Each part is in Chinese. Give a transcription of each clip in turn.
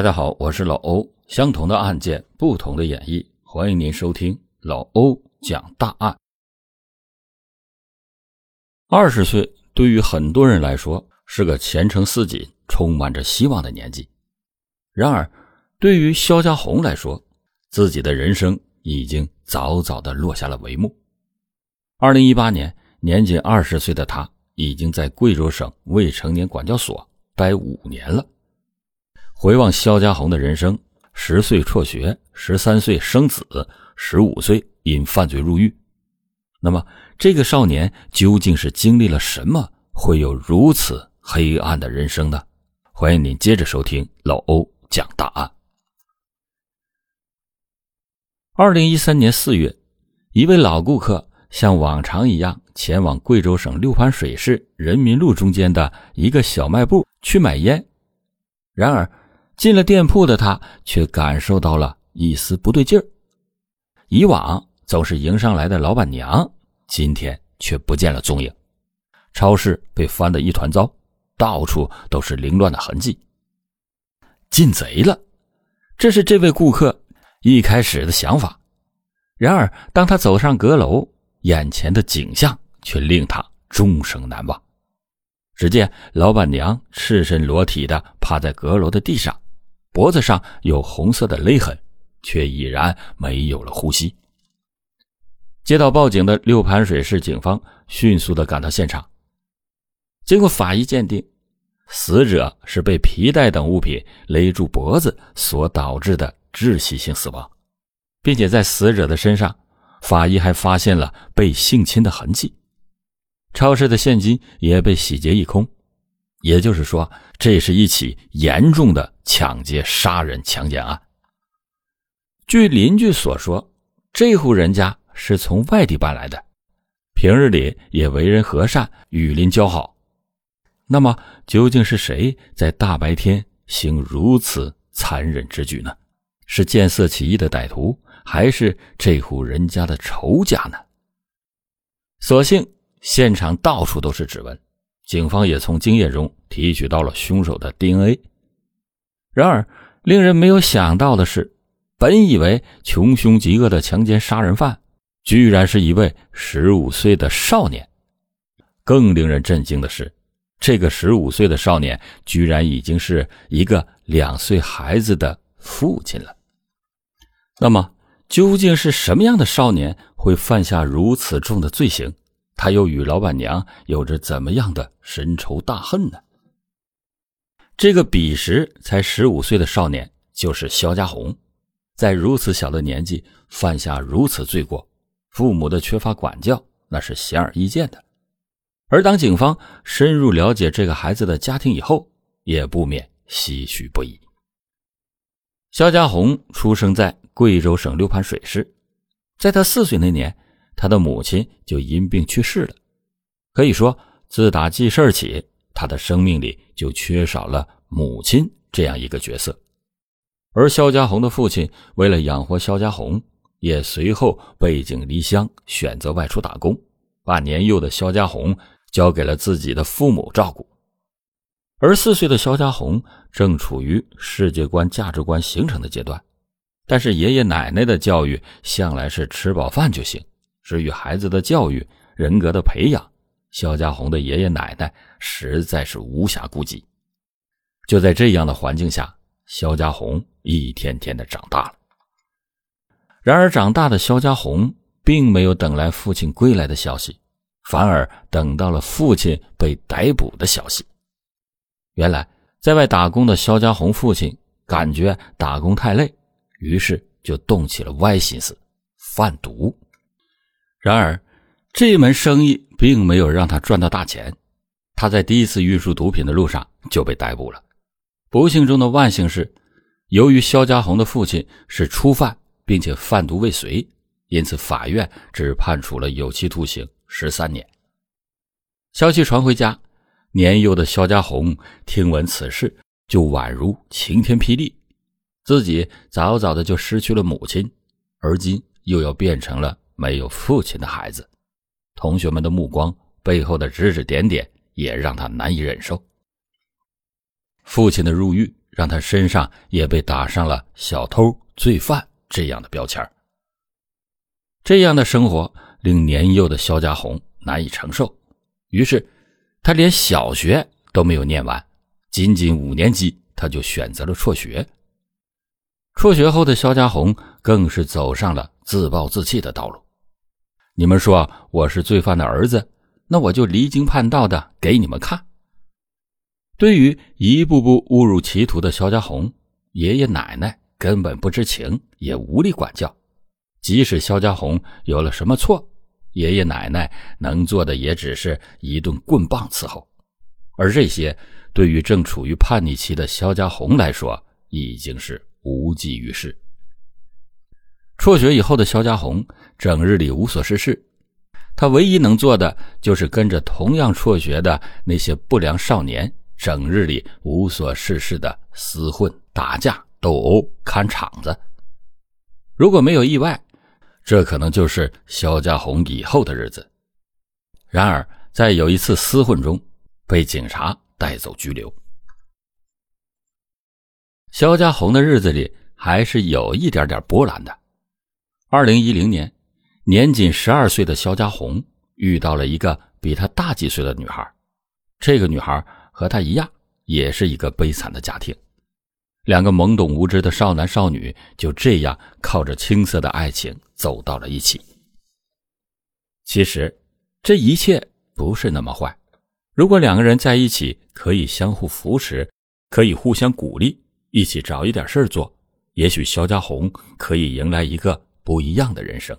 大家好，我是老欧。相同的案件，不同的演绎，欢迎您收听老欧讲大案。二十岁对于很多人来说是个前程似锦、充满着希望的年纪，然而对于肖家红来说，自己的人生已经早早的落下了帷幕。二零一八年，年仅二十岁的他已经在贵州省未成年管教所待五年了。回望肖家红的人生。十岁辍学，十三岁生子，十五岁因犯罪入狱。那么，这个少年究竟是经历了什么，会有如此黑暗的人生呢？欢迎您接着收听老欧讲大案。二零一三年四月，一位老顾客像往常一样前往贵州省六盘水市人民路中间的一个小卖部去买烟，然而。进了店铺的他，却感受到了一丝不对劲儿。以往总是迎上来的老板娘，今天却不见了踪影。超市被翻得一团糟，到处都是凌乱的痕迹。进贼了，这是这位顾客一开始的想法。然而，当他走上阁楼，眼前的景象却令他终生难忘。只见老板娘赤身裸体的趴在阁楼的地上。脖子上有红色的勒痕，却已然没有了呼吸。接到报警的六盘水市警方迅速的赶到现场。经过法医鉴定，死者是被皮带等物品勒住脖子所导致的窒息性死亡，并且在死者的身上，法医还发现了被性侵的痕迹。超市的现金也被洗劫一空。也就是说，这是一起严重的抢劫、杀人、强奸案。据邻居所说，这户人家是从外地搬来的，平日里也为人和善，与邻交好。那么，究竟是谁在大白天行如此残忍之举呢？是见色起意的歹徒，还是这户人家的仇家呢？所幸现场到处都是指纹。警方也从精液中提取到了凶手的 DNA。然而，令人没有想到的是，本以为穷凶极恶的强奸杀人犯，居然是一位十五岁的少年。更令人震惊的是，这个十五岁的少年居然已经是一个两岁孩子的父亲了。那么，究竟是什么样的少年会犯下如此重的罪行？他又与老板娘有着怎么样的深仇大恨呢？这个彼时才十五岁的少年就是肖家红，在如此小的年纪犯下如此罪过，父母的缺乏管教那是显而易见的。而当警方深入了解这个孩子的家庭以后，也不免唏嘘不已。肖家红出生在贵州省六盘水市，在他四岁那年。他的母亲就因病去世了，可以说，自打记事起，他的生命里就缺少了母亲这样一个角色。而肖家红的父亲为了养活肖家红，也随后背井离乡，选择外出打工，把年幼的肖家红交给了自己的父母照顾。而四岁的肖家红正处于世界观、价值观形成的阶段，但是爷爷奶奶的教育向来是吃饱饭就行。至于孩子的教育、人格的培养，肖家红的爷爷奶奶实在是无暇顾及。就在这样的环境下，肖家红一天天的长大了。然而，长大的肖家红并没有等来父亲归来的消息，反而等到了父亲被逮捕的消息。原来，在外打工的肖家红父亲感觉打工太累，于是就动起了歪心思，贩毒。然而，这门生意并没有让他赚到大钱。他在第一次运输毒品的路上就被逮捕了。不幸中的万幸是，由于肖家红的父亲是初犯，并且贩毒未遂，因此法院只判处了有期徒刑十三年。消息传回家，年幼的肖家红听闻此事，就宛如晴天霹雳。自己早早的就失去了母亲，而今又要变成了。没有父亲的孩子，同学们的目光背后的指指点点，也让他难以忍受。父亲的入狱让他身上也被打上了小偷、罪犯这样的标签这样的生活令年幼的肖家红难以承受，于是他连小学都没有念完，仅仅五年级他就选择了辍学。辍学后的肖家红更是走上了自暴自弃的道路。你们说我是罪犯的儿子，那我就离经叛道的给你们看。对于一步步误入歧途的肖家红，爷爷奶奶根本不知情，也无力管教。即使肖家红有了什么错，爷爷奶奶能做的也只是一顿棍棒伺候。而这些对于正处于叛逆期的肖家红来说，已经是无济于事。辍学以后的肖家红整日里无所事事，他唯一能做的就是跟着同样辍学的那些不良少年，整日里无所事事的厮混、打架、斗殴、看场子。如果没有意外，这可能就是肖家红以后的日子。然而，在有一次厮混中，被警察带走拘留。肖家红的日子里还是有一点点波澜的。二零一零年，年仅十二岁的肖家红遇到了一个比他大几岁的女孩。这个女孩和他一样，也是一个悲惨的家庭。两个懵懂无知的少男少女就这样靠着青涩的爱情走到了一起。其实，这一切不是那么坏。如果两个人在一起，可以相互扶持，可以互相鼓励，一起找一点事儿做，也许肖家红可以迎来一个。不一样的人生。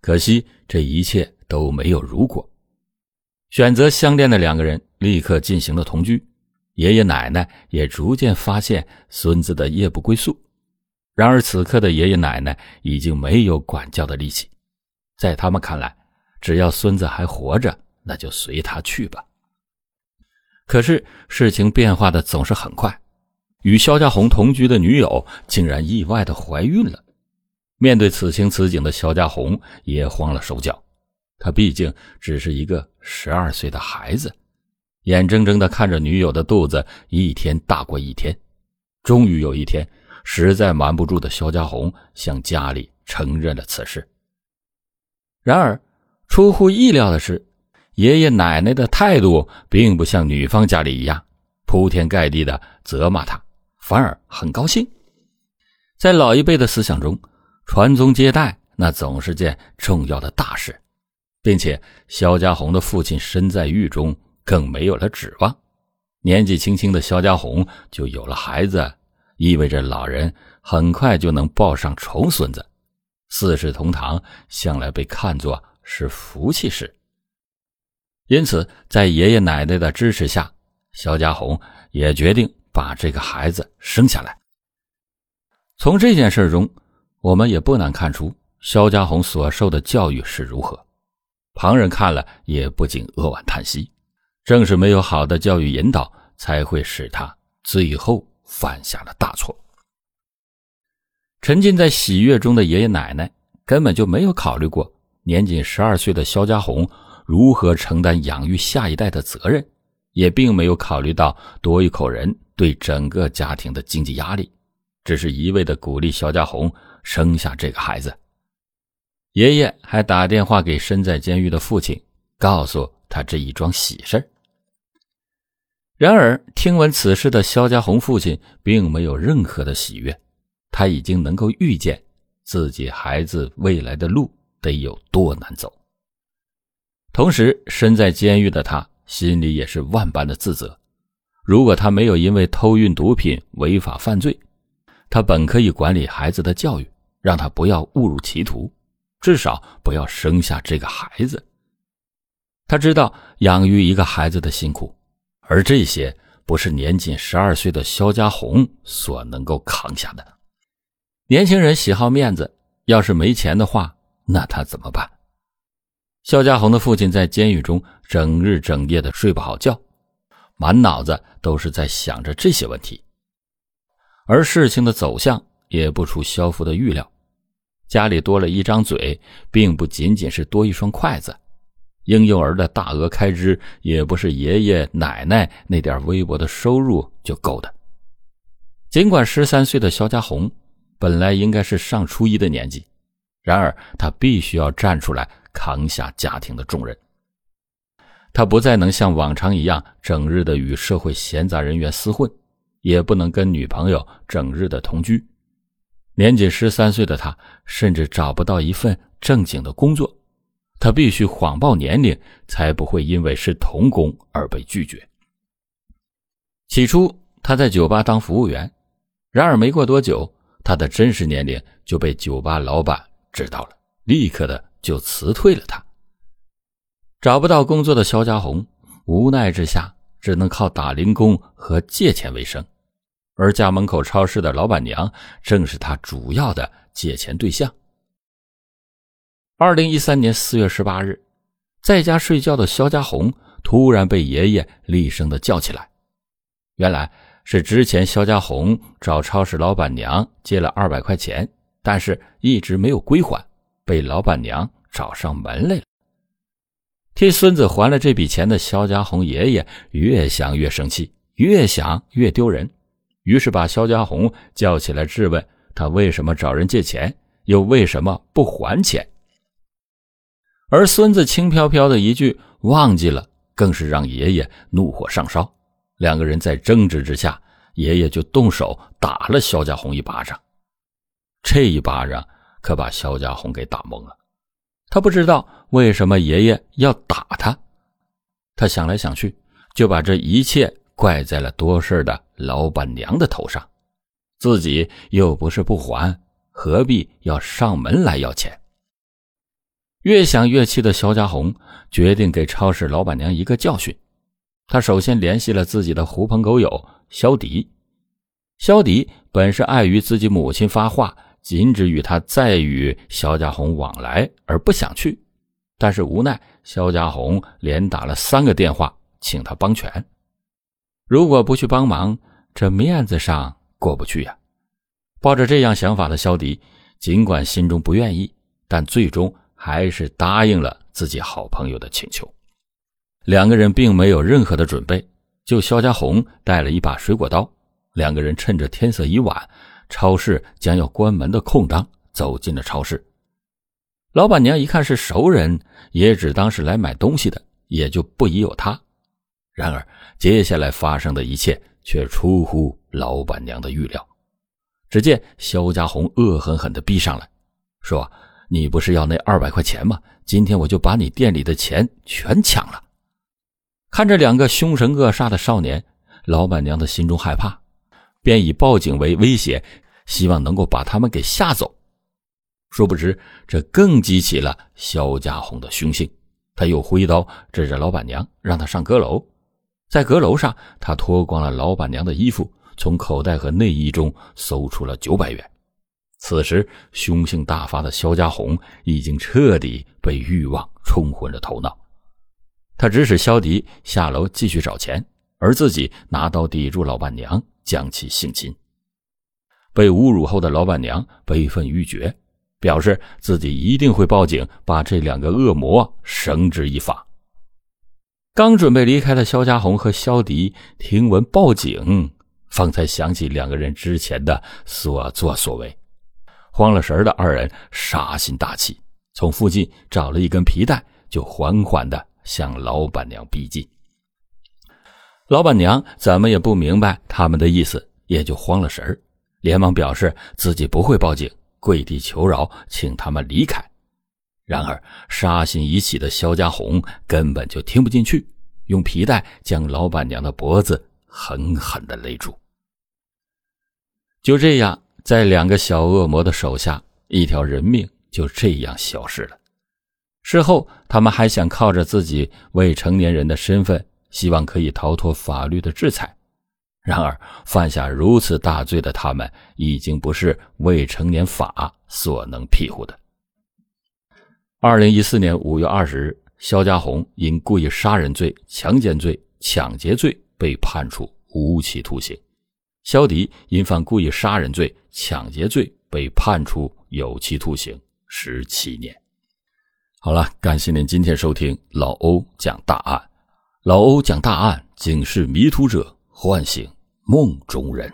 可惜这一切都没有如果。选择相恋的两个人立刻进行了同居，爷爷奶奶也逐渐发现孙子的夜不归宿。然而此刻的爷爷奶奶已经没有管教的力气，在他们看来，只要孙子还活着，那就随他去吧。可是事情变化的总是很快，与肖家红同居的女友竟然意外的怀孕了。面对此情此景的肖家红也慌了手脚，他毕竟只是一个十二岁的孩子，眼睁睁的看着女友的肚子一天大过一天。终于有一天，实在瞒不住的肖家红向家里承认了此事。然而，出乎意料的是，爷爷奶奶的态度并不像女方家里一样铺天盖地的责骂他，反而很高兴。在老一辈的思想中，传宗接代那总是件重要的大事，并且肖家红的父亲身在狱中，更没有了指望。年纪轻轻的肖家红就有了孩子，意味着老人很快就能抱上重孙子。四世同堂向来被看作是福气事，因此在爷爷奶奶的支持下，肖家红也决定把这个孩子生下来。从这件事中。我们也不难看出肖家红所受的教育是如何，旁人看了也不禁扼腕叹息。正是没有好的教育引导，才会使他最后犯下了大错。沉浸在喜悦中的爷爷奶奶根本就没有考虑过年仅十二岁的肖家红如何承担养育下一代的责任，也并没有考虑到多一口人对整个家庭的经济压力，只是一味的鼓励肖家红。生下这个孩子，爷爷还打电话给身在监狱的父亲，告诉他这一桩喜事然而，听闻此事的肖家红父亲并没有任何的喜悦，他已经能够预见自己孩子未来的路得有多难走。同时，身在监狱的他心里也是万般的自责。如果他没有因为偷运毒品违法犯罪，他本可以管理孩子的教育。让他不要误入歧途，至少不要生下这个孩子。他知道养育一个孩子的辛苦，而这些不是年仅十二岁的肖家红所能够扛下的。年轻人喜好面子，要是没钱的话，那他怎么办？肖家红的父亲在监狱中整日整夜的睡不好觉，满脑子都是在想着这些问题。而事情的走向也不出肖父的预料。家里多了一张嘴，并不仅仅是多一双筷子，婴幼儿的大额开支也不是爷爷奶奶那点微薄的收入就够的。尽管十三岁的肖家红本来应该是上初一的年纪，然而他必须要站出来扛下家庭的重任。他不再能像往常一样整日的与社会闲杂人员厮混，也不能跟女朋友整日的同居。年仅十三岁的他，甚至找不到一份正经的工作。他必须谎报年龄，才不会因为是童工而被拒绝。起初，他在酒吧当服务员，然而没过多久，他的真实年龄就被酒吧老板知道了，立刻的就辞退了他。找不到工作的肖家红无奈之下，只能靠打零工和借钱为生，而家门口超市的老板娘正是他主要的借钱对象。二零一三年四月十八日，在家睡觉的肖家红突然被爷爷厉声的叫起来。原来是之前肖家红找超市老板娘借了二百块钱，但是一直没有归还，被老板娘找上门来了。替孙子还了这笔钱的肖家红爷爷越想越生气，越想越丢人，于是把肖家红叫起来质问他为什么找人借钱，又为什么不还钱。而孙子轻飘飘的一句“忘记了”，更是让爷爷怒火上烧。两个人在争执之下，爷爷就动手打了肖家红一巴掌。这一巴掌可把肖家红给打懵了。他不知道为什么爷爷要打他，他想来想去，就把这一切怪在了多事的老板娘的头上。自己又不是不还，何必要上门来要钱？越想越气的肖家红决定给超市老板娘一个教训。他首先联系了自己的狐朋狗友肖迪。肖迪本是碍于自己母亲发话。禁止与他再与肖家红往来，而不想去，但是无奈肖家红连打了三个电话，请他帮权。如果不去帮忙，这面子上过不去呀。抱着这样想法的肖迪，尽管心中不愿意，但最终还是答应了自己好朋友的请求。两个人并没有任何的准备，就肖家红带了一把水果刀，两个人趁着天色已晚。超市将要关门的空当，走进了超市。老板娘一看是熟人，也只当是来买东西的，也就不疑有他。然而，接下来发生的一切却出乎老板娘的预料。只见肖家红恶狠狠地逼上来，说：“你不是要那二百块钱吗？今天我就把你店里的钱全抢了。”看着两个凶神恶煞的少年，老板娘的心中害怕。便以报警为威胁，希望能够把他们给吓走。殊不知，这更激起了肖家红的凶性。他又挥刀指着老板娘，让她上阁楼。在阁楼上，他脱光了老板娘的衣服，从口袋和内衣中搜出了九百元。此时，凶性大发的肖家红已经彻底被欲望冲昏了头脑。他指使肖迪下楼继续找钱，而自己拿刀抵住老板娘。将其性侵，被侮辱后的老板娘悲愤欲绝，表示自己一定会报警，把这两个恶魔绳之以法。刚准备离开的肖家红和肖迪听闻报警，方才想起两个人之前的所作所为，慌了神的二人杀心大起，从附近找了一根皮带，就缓缓的向老板娘逼近。老板娘怎么也不明白他们的意思，也就慌了神连忙表示自己不会报警，跪地求饶，请他们离开。然而杀心已起的肖家红根本就听不进去，用皮带将老板娘的脖子狠狠的勒住。就这样，在两个小恶魔的手下，一条人命就这样消失了。事后，他们还想靠着自己未成年人的身份。希望可以逃脱法律的制裁，然而犯下如此大罪的他们，已经不是未成年法所能庇护的。二零一四年五月二十日，肖家红因故意杀人罪、强奸罪、抢劫罪被判处无期徒刑；肖迪因犯故意杀人罪、抢劫罪被判处有期徒刑十七年。好了，感谢您今天收听老欧讲大案。老欧讲大案，警示迷途者，唤醒梦中人。